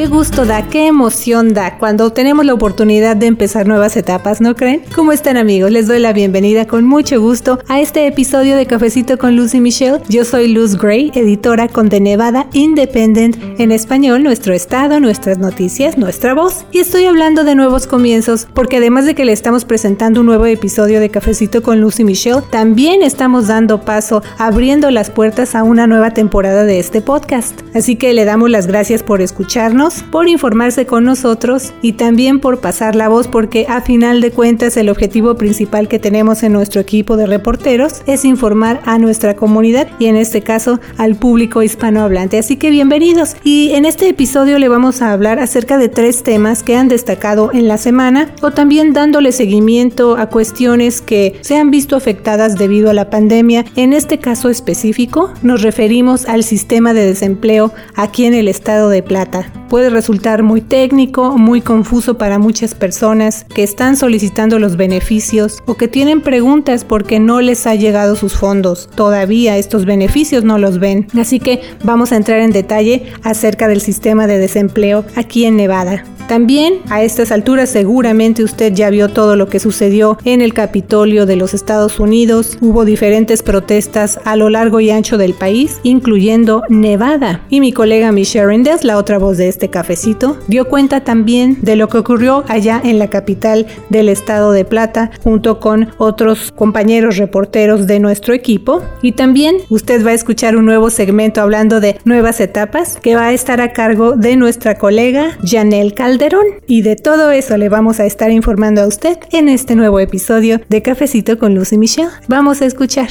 Qué gusto da, qué emoción da cuando tenemos la oportunidad de empezar nuevas etapas, ¿no creen? ¿Cómo están amigos? Les doy la bienvenida con mucho gusto a este episodio de Cafecito con Luz y Michelle. Yo soy Luz Gray, editora con The Nevada Independent, en español, nuestro estado, nuestras noticias, nuestra voz. Y estoy hablando de nuevos comienzos porque además de que le estamos presentando un nuevo episodio de Cafecito con Luz y Michelle, también estamos dando paso, abriendo las puertas a una nueva temporada de este podcast. Así que le damos las gracias por escucharnos por informarse con nosotros y también por pasar la voz porque a final de cuentas el objetivo principal que tenemos en nuestro equipo de reporteros es informar a nuestra comunidad y en este caso al público hispanohablante. Así que bienvenidos y en este episodio le vamos a hablar acerca de tres temas que han destacado en la semana o también dándole seguimiento a cuestiones que se han visto afectadas debido a la pandemia. En este caso específico nos referimos al sistema de desempleo aquí en el estado de Plata puede resultar muy técnico, muy confuso para muchas personas que están solicitando los beneficios o que tienen preguntas porque no les ha llegado sus fondos. Todavía estos beneficios no los ven. Así que vamos a entrar en detalle acerca del sistema de desempleo aquí en Nevada. También a estas alturas seguramente usted ya vio todo lo que sucedió en el Capitolio de los Estados Unidos. Hubo diferentes protestas a lo largo y ancho del país, incluyendo Nevada. Y mi colega Michelle Rendes, la otra voz de este cafecito, dio cuenta también de lo que ocurrió allá en la capital del estado de Plata, junto con otros compañeros reporteros de nuestro equipo. Y también usted va a escuchar un nuevo segmento hablando de nuevas etapas que va a estar a cargo de nuestra colega Janelle Calderón y de todo eso le vamos a estar informando a usted en este nuevo episodio de Cafecito con Lucy Michelle. Vamos a escuchar.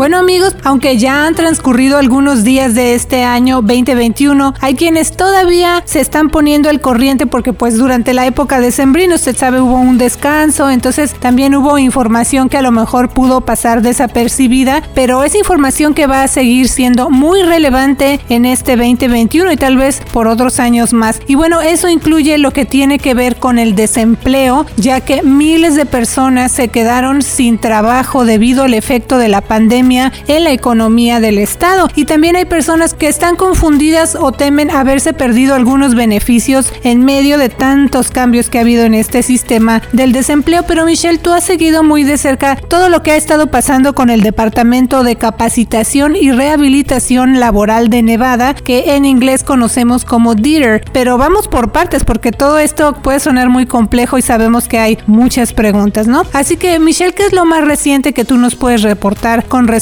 Bueno amigos, aunque ya han transcurrido algunos días de este año 2021, hay quienes todavía se están poniendo al corriente porque pues durante la época de sembrino, usted sabe, hubo un descanso, entonces también hubo información que a lo mejor pudo pasar desapercibida, pero es información que va a seguir siendo muy relevante en este 2021 y tal vez por otros años más. Y bueno, eso incluye lo que tiene que ver con el desempleo, ya que miles de personas se quedaron sin trabajo debido al efecto de la pandemia en la economía del Estado. Y también hay personas que están confundidas o temen haberse perdido algunos beneficios en medio de tantos cambios que ha habido en este sistema del desempleo. Pero Michelle, tú has seguido muy de cerca todo lo que ha estado pasando con el Departamento de Capacitación y Rehabilitación Laboral de Nevada, que en inglés conocemos como DITER. Pero vamos por partes porque todo esto puede sonar muy complejo y sabemos que hay muchas preguntas, ¿no? Así que Michelle, ¿qué es lo más reciente que tú nos puedes reportar con respecto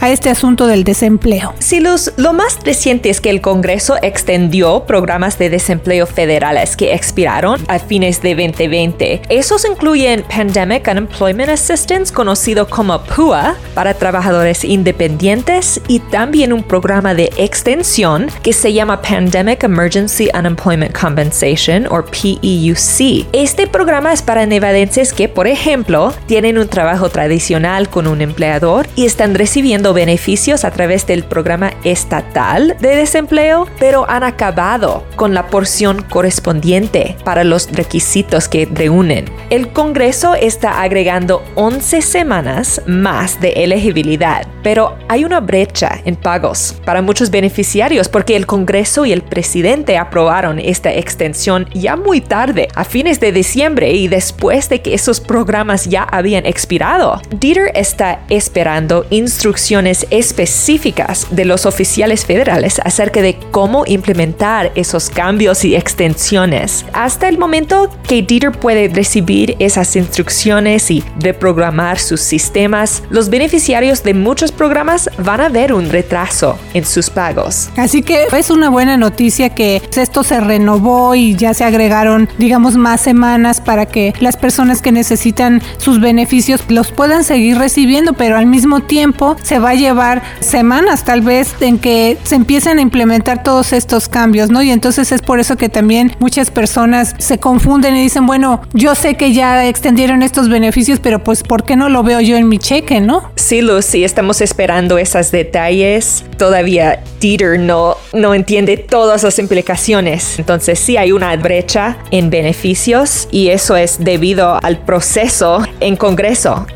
a este asunto del desempleo? Sí, Luz, lo más reciente es que el Congreso extendió programas de desempleo federales que expiraron a fines de 2020. Esos incluyen Pandemic Unemployment Assistance, conocido como PUA, para trabajadores independientes y también un programa de extensión que se llama Pandemic Emergency Unemployment Compensation o PEUC. Este programa es para nevadenses que, por ejemplo, tienen un trabajo tradicional con un empleador y están recibiendo beneficios a través del programa estatal de desempleo, pero han acabado con la porción correspondiente para los requisitos que reúnen. El Congreso está agregando 11 semanas más de elegibilidad, pero hay una brecha en pagos para muchos beneficiarios porque el Congreso y el presidente aprobaron esta extensión ya muy tarde, a fines de diciembre y después de que esos programas ya habían expirado. Dieter está esperando instrucciones específicas de los oficiales federales acerca de cómo implementar esos cambios y extensiones. Hasta el momento que Dieter puede recibir esas instrucciones y reprogramar sus sistemas, los beneficiarios de muchos programas van a ver un retraso en sus pagos. Así que es una buena noticia que esto se renovó y ya se agregaron, digamos, más semanas para que las personas que necesitan sus beneficios los puedan seguir recibiendo, pero al mismo tiempo se va a llevar semanas tal vez en que se empiecen a implementar todos estos cambios, ¿no? Y entonces es por eso que también muchas personas se confunden y dicen, bueno, yo sé que ya extendieron estos beneficios, pero pues ¿por qué no lo veo yo en mi cheque, no? Sí, Lucy, estamos esperando esos detalles. Todavía Dieter no, no entiende todas las implicaciones. Entonces sí hay una brecha en beneficios y eso es debido al proceso en Congreso.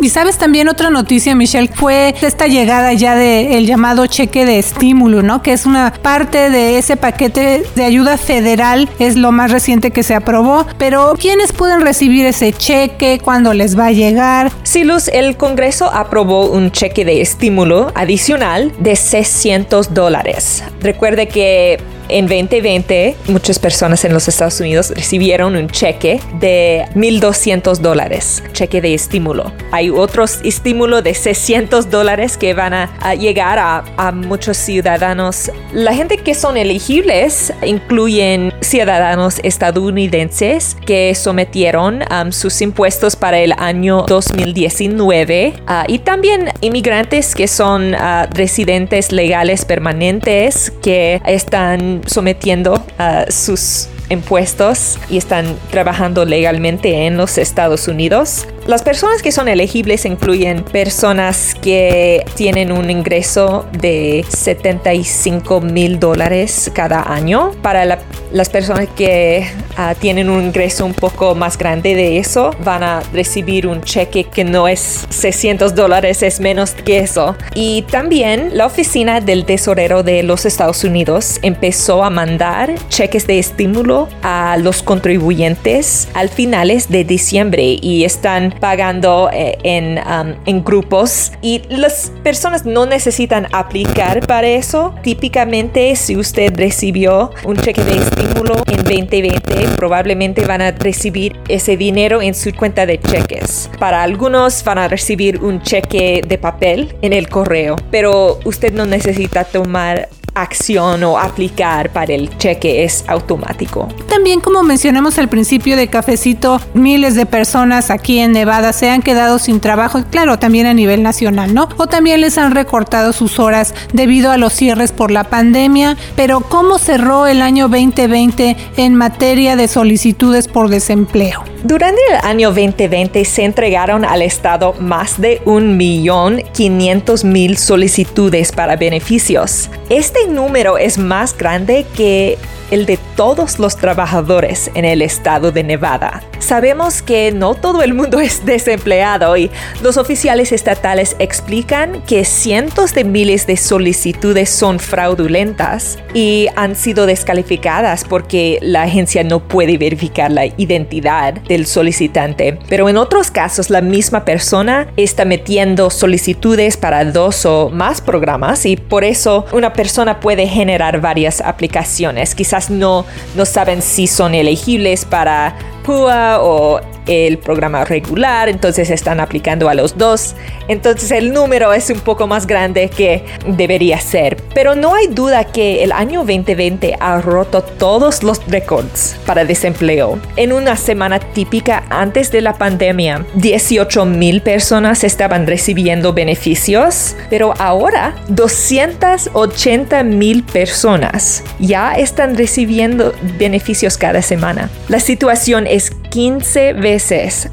Y sabes también otra noticia, Michelle, fue esta llegada ya del llamado cheque de estímulo, ¿no? Que es una parte de ese paquete de ayuda federal, es lo más reciente que se aprobó. Pero ¿quiénes pueden recibir ese cheque? ¿Cuándo les va a llegar? Sí, Luz, el Congreso aprobó un cheque de estímulo adicional de 600 dólares. Recuerde que en 2020, muchas personas en los Estados Unidos recibieron un cheque de 1.200 dólares, cheque de estímulo. Hay otros estímulos de 600 dólares que van a, llegar a, muchos ciudadanos. La gente que son elegibles incluyen ciudadanos estadounidenses que sometieron um, sus impuestos para el año 2019 uh, y también inmigrantes que son uh, residentes legales permanentes que están sometiendo a sus impuestos y están trabajando legalmente en los Estados Unidos. Las personas que son elegibles incluyen personas que tienen un ingreso de 75 mil dólares cada año. Para las personas que ah, tienen un ingreso un poco más grande de eso, van a recibir un cheque que no es 600 dólares, es menos que eso. Y también la oficina del tesorero de los Estados Unidos empezó a mandar cheques de estímulo a los contribuyentes al finales de diciembre y están pagando eh, en, um, en grupos y las personas no necesitan aplicar para eso. Típicamente si usted recibió un cheque de estímulo en 2020 probablemente van a recibir ese dinero en su cuenta de cheques. Para algunos van a recibir un cheque de papel en el correo, pero usted no necesita tomar acción o aplicar para el cheque es automático. También como mencionamos al principio de Cafecito, miles de personas aquí en Nevada se han quedado sin trabajo, claro, también a nivel nacional, ¿no? O también les han recortado sus horas debido a los cierres por la pandemia, pero ¿cómo cerró el año 2020 en materia de solicitudes por desempleo? Durante el año 2020 se entregaron al Estado más de 1.500.000 solicitudes para beneficios. Este número es más grande que el de todos los trabajadores en el estado de Nevada. Sabemos que no todo el mundo es desempleado y los oficiales estatales explican que cientos de miles de solicitudes son fraudulentas y han sido descalificadas porque la agencia no puede verificar la identidad del solicitante. Pero en otros casos la misma persona está metiendo solicitudes para dos o más programas y por eso una persona puede generar varias aplicaciones. Quizás no, no saben si son elegibles para PUA o el programa regular, entonces están aplicando a los dos. Entonces el número es un poco más grande que debería ser. Pero no hay duda que el año 2020 ha roto todos los récords para desempleo. En una semana típica antes de la pandemia, 18 mil personas estaban recibiendo beneficios, pero ahora 280 mil personas ya están recibiendo beneficios cada semana. La situación es 15 veces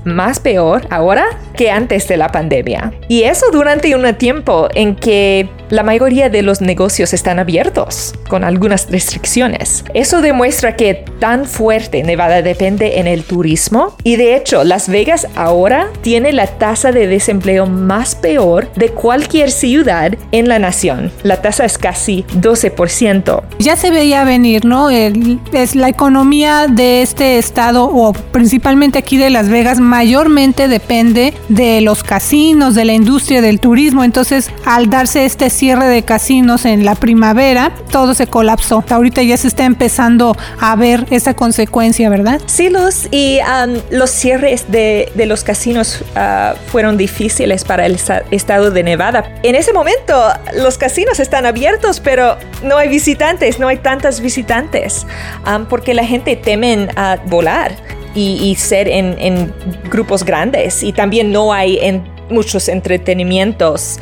más peor ahora que antes de la pandemia. Y eso durante un tiempo en que la mayoría de los negocios están abiertos, con algunas restricciones. Eso demuestra que tan fuerte Nevada depende en el turismo y de hecho Las Vegas ahora tiene la tasa de desempleo más peor de cualquier ciudad en la nación. La tasa es casi 12%. Ya se veía venir, ¿no? es la economía de este estado o principalmente aquí de Las Vegas mayormente depende de los casinos, de la industria del turismo. Entonces, al darse este cierre de casinos en la primavera, todo se colapsó. Ahorita ya se está empezando a ver esa consecuencia, ¿verdad? Sí, Luz, y los cierres de, los casinos ah, fueron difíciles para el estado de Nevada. En ese momento, los casinos están abiertos, pero no hay visitantes, no hay tantas visitantes, porque la gente teme a volar y, ser en, grupos grandes y también no hay en muchos entretenimientos,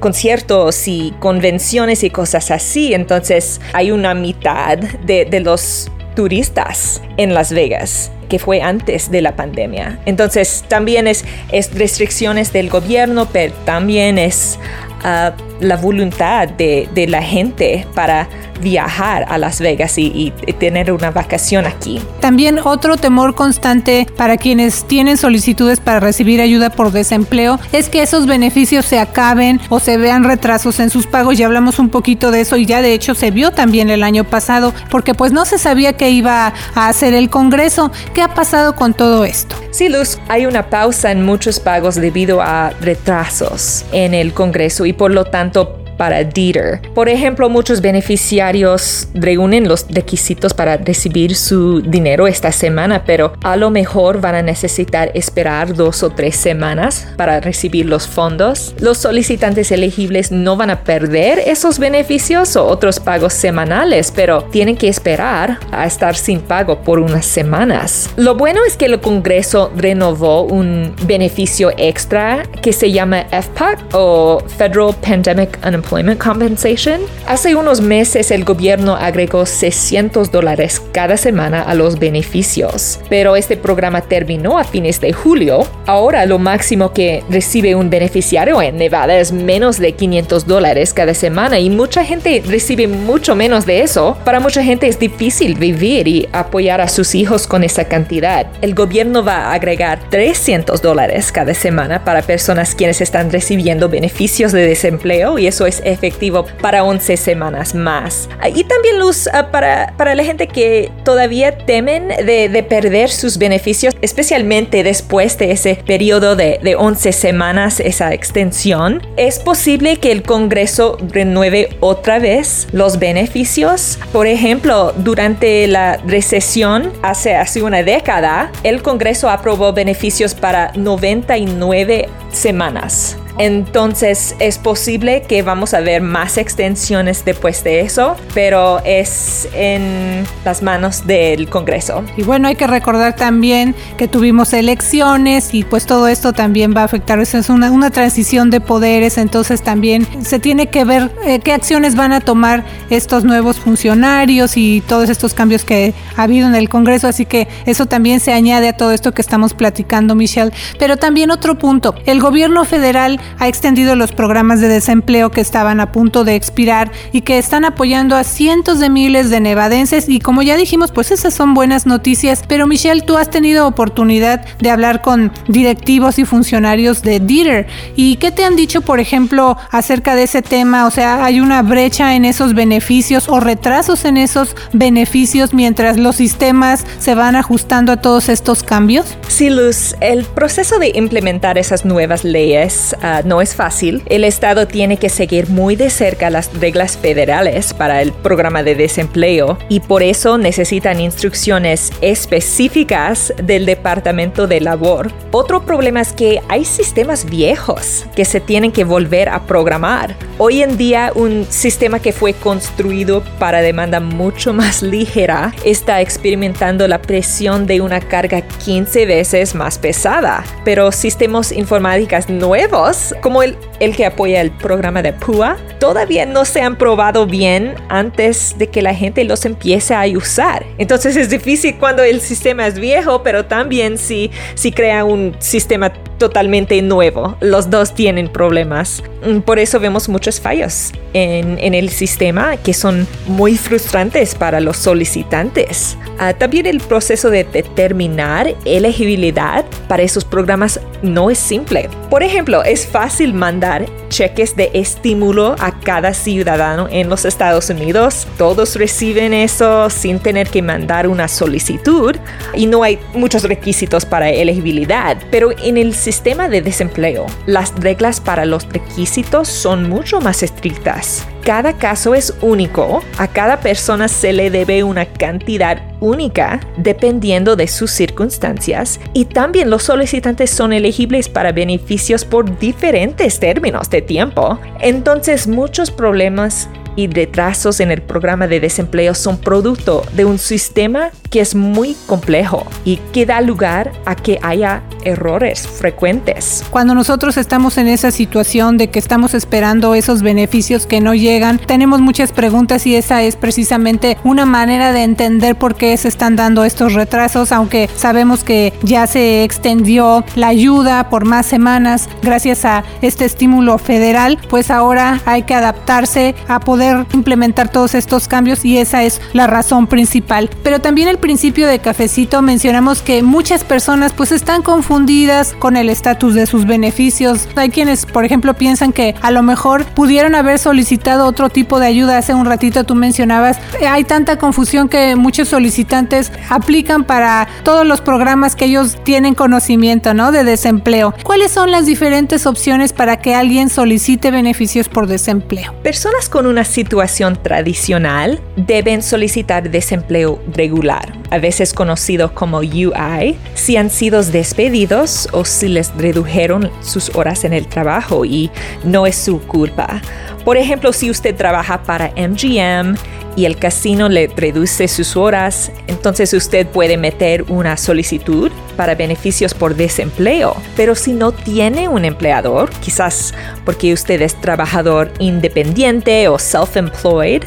conciertos y convenciones y cosas así. Entonces hay una mitad de, los turistas en Las Vegas que fue antes de la pandemia. Entonces también es, es restricciones del gobierno, pero también es ah, la voluntad de, de la gente para viajar a Las Vegas y, tener una vacación aquí. También otro temor constante para quienes tienen solicitudes para recibir ayuda por desempleo es que esos beneficios se acaben o se vean retrasos en sus pagos. Ya hablamos un poquito de eso y ya de hecho se vio también el año pasado porque pues no se sabía qué iba a hacer el Congreso. ¿Qué ha pasado con todo esto? Sí, Luz, hay una pausa en muchos pagos debido a retrasos en el Congreso y por lo tanto Santo para Dieter. Por ejemplo, muchos beneficiarios reúnen los requisitos para recibir su dinero esta semana, pero a lo mejor van a necesitar esperar dos o tres semanas para recibir los fondos. Los solicitantes elegibles no van a perder esos beneficios o otros pagos semanales, pero tienen que esperar a estar sin pago por unas semanas. Lo bueno es que el Congreso renovó un beneficio extra que se llama FPAC o Federal Pandemic Unemployment Employment Compensation, hace unos meses el gobierno agregó 600 dólares cada semana a los beneficios, pero este programa terminó a fines de julio. Ahora lo máximo que recibe un beneficiario en Nevada es menos de 500 dólares cada semana y mucha gente recibe mucho menos de eso. Para mucha gente es difícil vivir y apoyar a sus hijos con esa cantidad. El gobierno va a agregar 300 dólares cada semana para personas quienes están recibiendo beneficios de desempleo y eso es efectivo para 11 semanas más. Y también luz ah, para, para la gente que todavía temen de, de, perder sus beneficios, especialmente después de ese periodo de, de 11 semanas, esa extensión. Es posible que el Congreso renueve otra vez los beneficios. Por ejemplo, durante la recesión hace, hace una década, el Congreso aprobó beneficios para 99 semanas. Entonces es posible que vamos a ver más extensiones después de eso, pero es en las manos del Congreso. Y bueno, hay que recordar también que tuvimos elecciones y pues todo esto también va a afectar. Es una, una transición de poderes, entonces también se tiene que ver eh, qué acciones van a tomar estos nuevos funcionarios y todos estos cambios que ha habido en el Congreso. Así que eso también se añade a todo esto que estamos platicando, Michelle. Pero también otro punto, el gobierno federal ha extendido los programas de desempleo que estaban a punto de expirar y que están apoyando a cientos de miles de nevadenses y como ya dijimos, pues esas son buenas noticias. Pero Michelle, tú has tenido oportunidad de hablar con directivos y funcionarios de Dieter y qué te han dicho, por ejemplo, acerca de ese tema, o sea, hay una brecha en esos beneficios o retrasos en esos beneficios mientras los sistemas se van ajustando a todos estos cambios? Sí, Luz, el proceso de implementar esas nuevas leyes no es fácil. El Estado tiene que seguir muy de cerca las reglas federales para el programa de desempleo y por eso necesitan instrucciones específicas del Departamento de Labor. Otro problema es que hay sistemas viejos que se tienen que volver a programar. Hoy en día un sistema que fue construido para demanda mucho más ligera está experimentando la presión de una carga 15 veces más pesada, pero sistemas informáticos nuevos como el, el que apoya el programa de PUA, todavía no se han probado bien antes de que la gente los empiece a usar. Entonces es difícil cuando el sistema es viejo, pero también si, si crea un sistema totalmente nuevo. Los dos tienen problemas. Mm, por eso vemos muchos fallos en, en el sistema que son muy frustrantes para los solicitantes. Ah, también el proceso de determinar elegibilidad para esos programas no es simple. Por ejemplo, es fácil mandar cheques de estímulo a cada ciudadano en los Estados Unidos. Todos reciben eso sin tener que mandar una solicitud y no hay muchos requisitos para elegibilidad. Pero en el sistema de desempleo, las reglas para los requisitos son mucho más estrictas. Cada caso es único, a cada persona se le debe una cantidad única dependiendo de sus circunstancias y también los solicitantes son elegibles para beneficios por diferentes términos de tiempo. Entonces muchos problemas y retrasos en el programa de desempleo son producto de un sistema que es muy complejo y que da lugar a que haya errores frecuentes. Cuando nosotros estamos en esa situación de que estamos esperando esos beneficios que no llegan, tenemos muchas preguntas y esa es precisamente una manera de entender por qué se están dando estos retrasos, aunque sabemos que ya se extendió la ayuda por más semanas gracias a este estímulo federal, pues ahora hay que adaptarse a poder implementar todos estos cambios y esa es la razón principal. Pero también el principio de cafecito mencionamos que muchas personas pues están confundidas con el estatus de sus beneficios. Hay quienes, por ejemplo, piensan que a lo mejor pudieron haber solicitado otro tipo de ayuda. Hace un ratito tú mencionabas, hay tanta confusión que muchos solicitantes aplican para todos los programas que ellos tienen conocimiento, ¿no? De desempleo. ¿Cuáles son las diferentes opciones para que alguien solicite beneficios por desempleo? Personas con una situación tradicional deben solicitar desempleo regular, a veces conocido como UI, si han sido despedidos o si les redujeron sus horas en el trabajo y no es su culpa. Por ejemplo, si usted trabaja para MGM y el casino le reduce sus horas, entonces usted puede meter una solicitud para beneficios por desempleo. Pero si no tiene un empleador, quizás porque usted es trabajador independiente o self-employed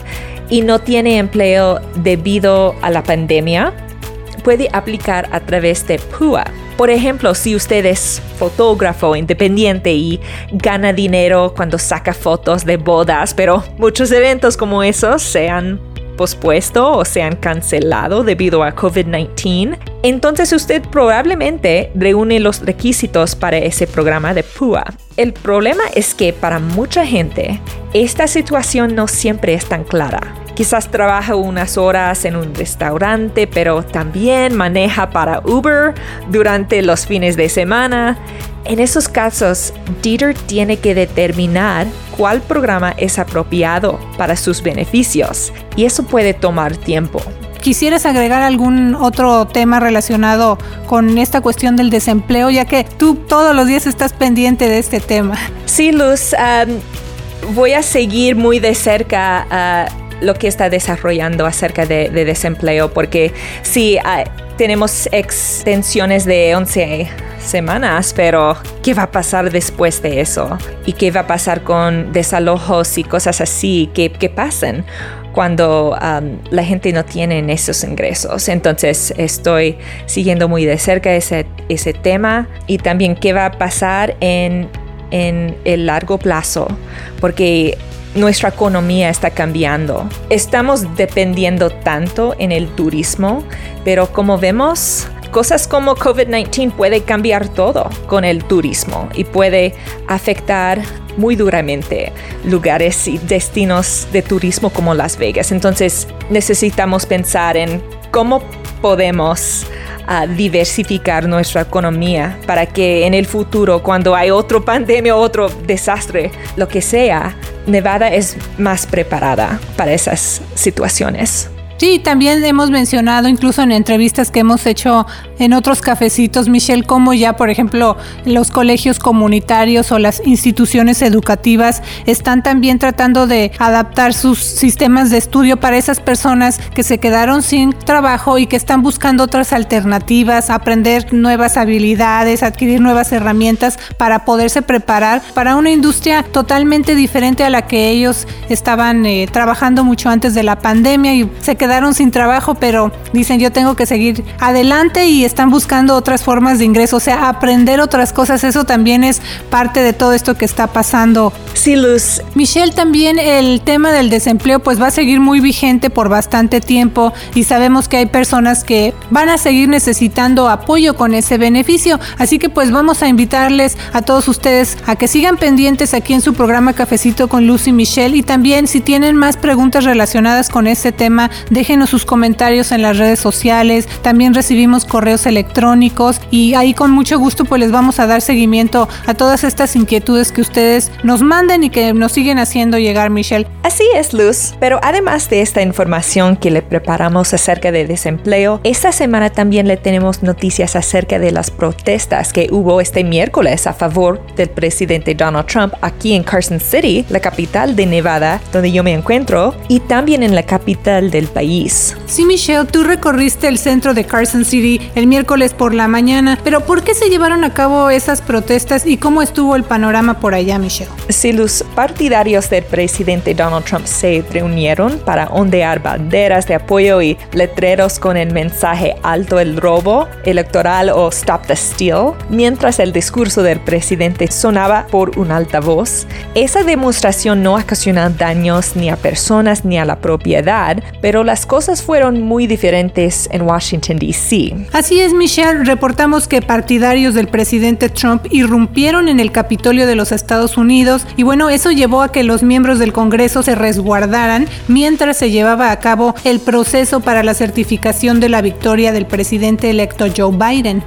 y no tiene empleo debido a la pandemia, puede aplicar a través de PUA. Por ejemplo, si usted es fotógrafo independiente y gana dinero cuando saca fotos de bodas, pero muchos eventos como esos se han pospuesto o se han cancelado debido a COVID-19, entonces usted probablemente reúne los requisitos para ese programa de PUA. El problema es que para mucha gente esta situación no siempre es tan clara. Quizás trabaja unas horas en un restaurante, pero también maneja para Uber durante los fines de semana. En esos casos, Dieter tiene que determinar cuál programa es apropiado para sus beneficios y eso puede tomar tiempo. ¿Quisieras agregar algún otro tema relacionado con esta cuestión del desempleo, ya que tú todos los días estás pendiente de este tema? Sí, Luz, voy a seguir muy de cerca uh, lo que está desarrollando acerca de, desempleo, porque sí, ah, tenemos extensiones de 11 semanas, pero ¿qué va a pasar después de eso? ¿Y qué va a pasar con desalojos y cosas así que, que pasan? cuando la gente no tiene esos ingresos. Entonces estoy siguiendo muy de cerca ese, ese tema y también qué va a pasar en, en el largo plazo, porque nuestra economía está cambiando. Estamos dependiendo tanto en el turismo, pero como vemos, cosas como COVID-19 puede cambiar todo con el turismo y puede afectar muy duramente lugares y destinos de turismo como Las Vegas. Entonces necesitamos pensar en cómo podemos a diversificar nuestra economía para que en el futuro, cuando hay otro pandemia, otro desastre, lo que sea, Nevada es más preparada para esas situaciones. Sí, también hemos mencionado incluso en entrevistas que hemos hecho en otros cafecitos, Michelle, como ya, por ejemplo, los colegios comunitarios o las instituciones educativas están también tratando de adaptar sus sistemas de estudio para esas personas que se quedaron sin trabajo y que están buscando otras alternativas, aprender nuevas habilidades, adquirir nuevas herramientas para poderse preparar para una industria totalmente diferente a la que ellos estaban eh, trabajando mucho antes de la pandemia y se quedaron quedaron sin trabajo, pero dicen yo tengo que seguir adelante y están buscando otras formas de ingreso, o sea, aprender otras cosas, eso también es parte de todo esto que está pasando. Sí, Luz. Michelle, también el tema del desempleo pues va a seguir muy vigente por bastante tiempo y sabemos que hay personas que van a seguir necesitando apoyo con ese beneficio, así que pues vamos a invitarles a todos ustedes a que sigan pendientes aquí en su programa Cafecito con Lucy Michelle. Y también si tienen más preguntas relacionadas con este tema déjenos sus comentarios en las redes sociales, también recibimos correos electrónicos y ahí con mucho gusto pues les vamos a dar seguimiento a todas estas inquietudes que ustedes nos mandan manden y que nos siguen haciendo llegar, Michelle. Así es, Luz. Pero además de esta información que le preparamos acerca de desempleo, esta semana también le tenemos noticias acerca de las protestas que hubo este miércoles a favor del presidente Donald Trump aquí en Carson City, la capital de Nevada, donde yo me encuentro, y también en la capital del país. Sí, Michelle, tú recorriste el centro de Carson City el miércoles por la mañana, pero ¿por qué se llevaron a cabo esas protestas y cómo estuvo el panorama por allá, Michelle? Si los partidarios del presidente Donald Trump se reunieron para ondear banderas de apoyo y letreros con el mensaje alto el robo electoral o stop the steal, mientras el discurso del presidente sonaba por un altavoz, esa demostración no ocasionó daños ni a personas ni a la propiedad, pero las cosas fueron muy diferentes en Washington, D.C. Así es, Michelle, reportamos que partidarios del presidente Trump irrumpieron en el Capitolio de los Estados Unidos y bueno, eso llevó a que los miembros del Congreso se resguardaran mientras se llevaba a cabo el proceso para la certificación de la victoria del presidente electo Joe Biden.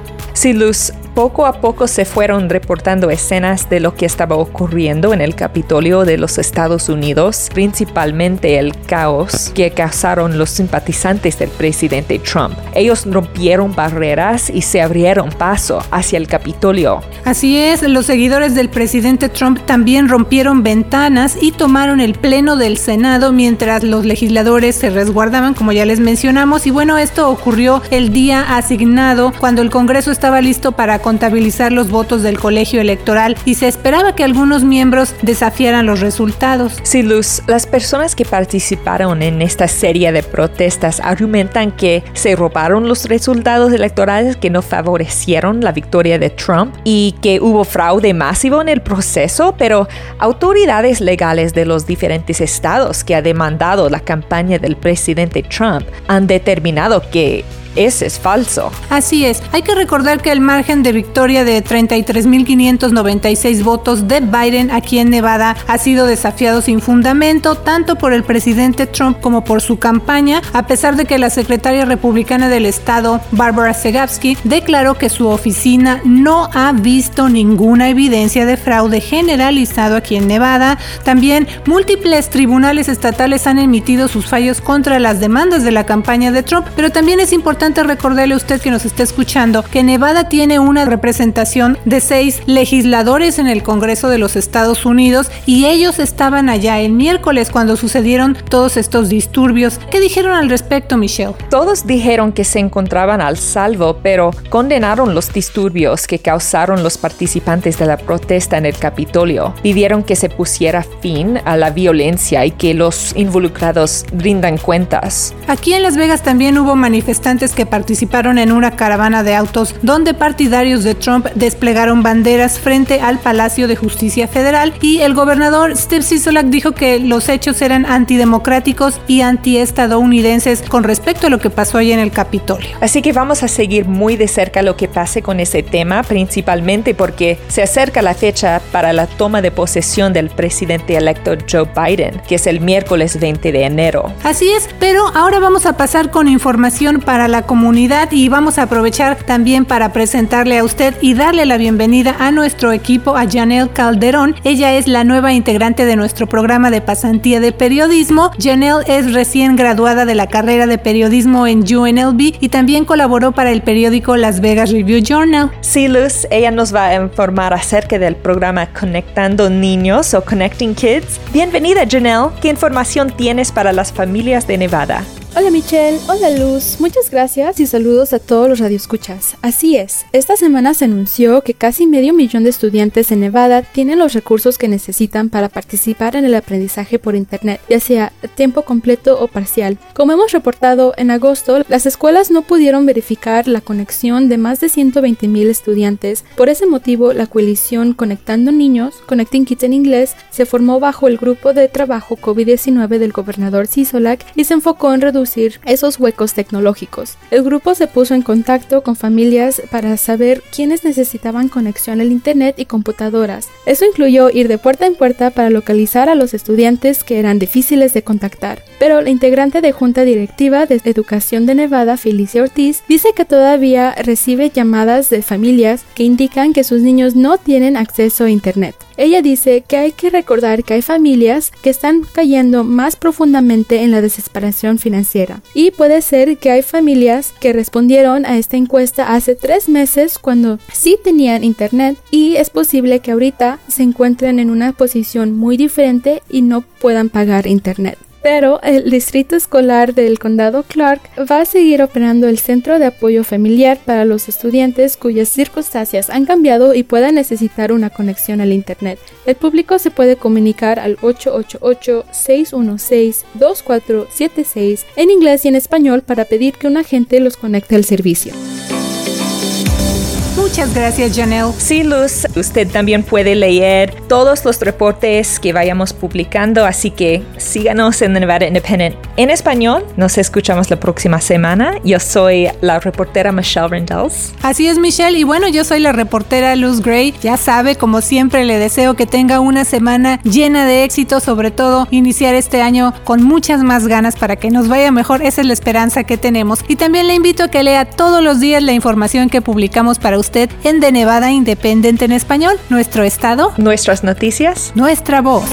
Poco a poco se fueron reportando escenas de lo que estaba ocurriendo en el Capitolio de los Estados Unidos, principalmente el caos que causaron los simpatizantes del presidente Trump. Ellos rompieron barreras y se abrieron paso hacia el Capitolio. Así es, los seguidores del presidente Trump también rompieron ventanas y tomaron el pleno del Senado mientras los legisladores se resguardaban, como ya les mencionamos. Y bueno, esto ocurrió el día asignado cuando el Congreso estaba listo para contabilizar los votos del colegio electoral y se esperaba que algunos miembros desafiaran los resultados. Sí, Luz, las personas que participaron en esta serie de protestas argumentan que se robaron los resultados electorales que no favorecieron la victoria de Trump y que hubo fraude masivo en el proceso, pero autoridades legales de los diferentes estados que ha demandado la campaña del presidente Trump han determinado que ese es falso. Así es, hay que recordar que el margen de victoria de 33.596 votos de Biden aquí en Nevada ha sido desafiado sin fundamento tanto por el presidente Trump como por su campaña, a pesar de que la secretaria republicana del estado, Barbara Segavsky, declaró que su oficina no ha visto ninguna evidencia de fraude generalizado aquí en Nevada. También múltiples tribunales estatales han emitido sus fallos contra las demandas de la campaña de Trump, pero también es importante recordarle a usted que nos está escuchando que Nevada tiene una representación de seis legisladores en el Congreso de los Estados Unidos y ellos estaban allá el miércoles cuando sucedieron todos estos disturbios. ¿Qué dijeron al respecto, Michelle? Todos dijeron que se encontraban al salvo, pero condenaron los disturbios que causaron los participantes de la protesta en el Capitolio. Pidieron que se pusiera fin a la violencia y que los involucrados rindan cuentas. Aquí en Las Vegas también hubo manifestantes que participaron en una caravana de autos donde partidarios de Trump desplegaron banderas frente al Palacio de Justicia Federal y el gobernador Steve Sisolak dijo que los hechos eran antidemocráticos y antiestadounidenses con respecto a lo que pasó ahí en el Capitolio. Así que vamos a seguir muy de cerca lo que pase con ese tema, principalmente porque se acerca la fecha para la toma de posesión del presidente electo Joe Biden, que es el miércoles 20 de enero. Así es, pero ahora vamos a pasar con información para la comunidad y vamos a aprovechar también para presentarle a usted y darle la bienvenida a nuestro equipo, a Janelle Calderón. Ella es la nueva integrante de nuestro programa de pasantía de periodismo. Janelle es recién graduada de la carrera de periodismo en UNLV y también colaboró para el periódico Las Vegas Review Journal. Sí, Luz, ella nos va a informar acerca del programa Conectando Niños o Connecting Kids. Bienvenida, Janelle. ¿Qué información tienes para las familias de Nevada? Hola Michelle, hola Luz, muchas gracias y saludos a todos los radioescuchas. Así es, esta semana se anunció que casi medio millón de estudiantes en Nevada tienen los recursos que necesitan para participar en el aprendizaje por Internet, ya sea tiempo completo o parcial. Como hemos reportado en agosto, las escuelas no pudieron verificar la conexión de más de 120 mil estudiantes. Por ese motivo, la coalición Conectando Niños, Connecting Kids en inglés, se formó bajo el grupo de trabajo COVID-19 del gobernador Sisolak y se enfocó en reducir esos huecos tecnológicos. El grupo se puso en contacto con familias para saber quiénes necesitaban conexión al Internet y computadoras. Eso incluyó ir de puerta en puerta para localizar a los estudiantes que eran difíciles de contactar. Pero la integrante de Junta Directiva de Educación de Nevada, Felicia Ortiz, dice que todavía recibe llamadas de familias que indican que sus niños no tienen acceso a Internet. Ella dice que hay que recordar que hay familias que están cayendo más profundamente en la desesperación financiera. Y puede ser que hay familias que respondieron a esta encuesta hace tres meses cuando sí tenían internet y es posible que ahorita se encuentren en una posición muy diferente y no puedan pagar internet pero el Distrito Escolar del Condado Clark va a seguir operando el Centro de Apoyo Familiar para los estudiantes cuyas circunstancias han cambiado y puedan necesitar una conexión al Internet. El público se puede comunicar al 888-616-2476 en inglés y en español para pedir que un agente los conecte al servicio. Muchas gracias, Janelle. Sí, Luz, usted también puede leer todos los reportes que vayamos publicando, así que síganos en Nevada Independent en español. Nos escuchamos la próxima semana. Yo soy la reportera Michelle Rendells. Así es, Michelle. Y bueno, yo soy la reportera Luz Gray. Ya sabe, como siempre, le deseo que tenga una semana llena de éxito, sobre todo iniciar este año con muchas más ganas para que nos vaya mejor. Esa es la esperanza que tenemos. Y también le invito a que lea todos los días la información que publicamos para usted en De Nevada Independent en español, nuestro estado, nuestras noticias, nuestra voz.